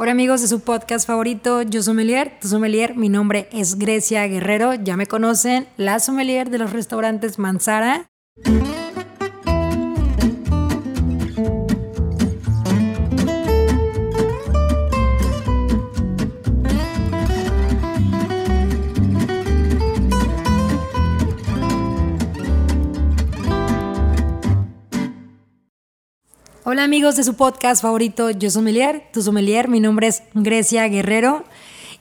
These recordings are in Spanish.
Hola amigos de su podcast favorito, yo sommelier, tu sommelier, mi nombre es Grecia Guerrero, ya me conocen, la sommelier de los restaurantes Manzara. Hola amigos de su podcast favorito, yo sommelier, tu sommelier, mi nombre es Grecia Guerrero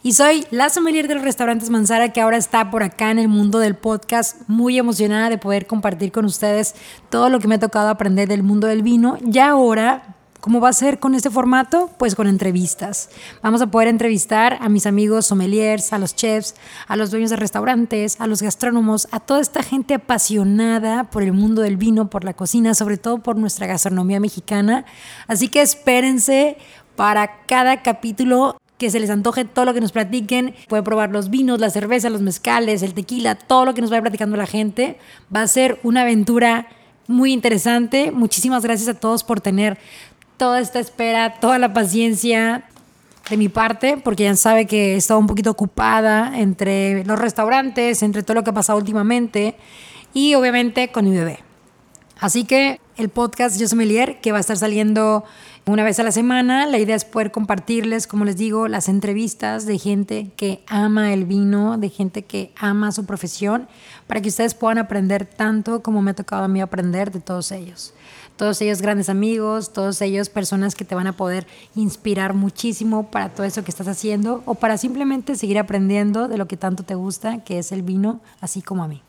y soy la sommelier de los restaurantes Manzara que ahora está por acá en el mundo del podcast, muy emocionada de poder compartir con ustedes todo lo que me ha tocado aprender del mundo del vino. Y ahora ¿Cómo va a ser con este formato? Pues con entrevistas. Vamos a poder entrevistar a mis amigos sommeliers, a los chefs, a los dueños de restaurantes, a los gastrónomos, a toda esta gente apasionada por el mundo del vino, por la cocina, sobre todo por nuestra gastronomía mexicana. Así que espérense para cada capítulo que se les antoje todo lo que nos platiquen. Pueden probar los vinos, la cerveza, los mezcales, el tequila, todo lo que nos vaya platicando la gente. Va a ser una aventura muy interesante. Muchísimas gracias a todos por tener toda esta espera, toda la paciencia de mi parte, porque ya sabe que he estado un poquito ocupada entre los restaurantes, entre todo lo que ha pasado últimamente y obviamente con mi bebé. Así que el podcast Yo Sommelier, que va a estar saliendo una vez a la semana, la idea es poder compartirles, como les digo, las entrevistas de gente que ama el vino, de gente que ama su profesión, para que ustedes puedan aprender tanto como me ha tocado a mí aprender de todos ellos todos ellos grandes amigos, todos ellos personas que te van a poder inspirar muchísimo para todo eso que estás haciendo o para simplemente seguir aprendiendo de lo que tanto te gusta, que es el vino, así como a mí.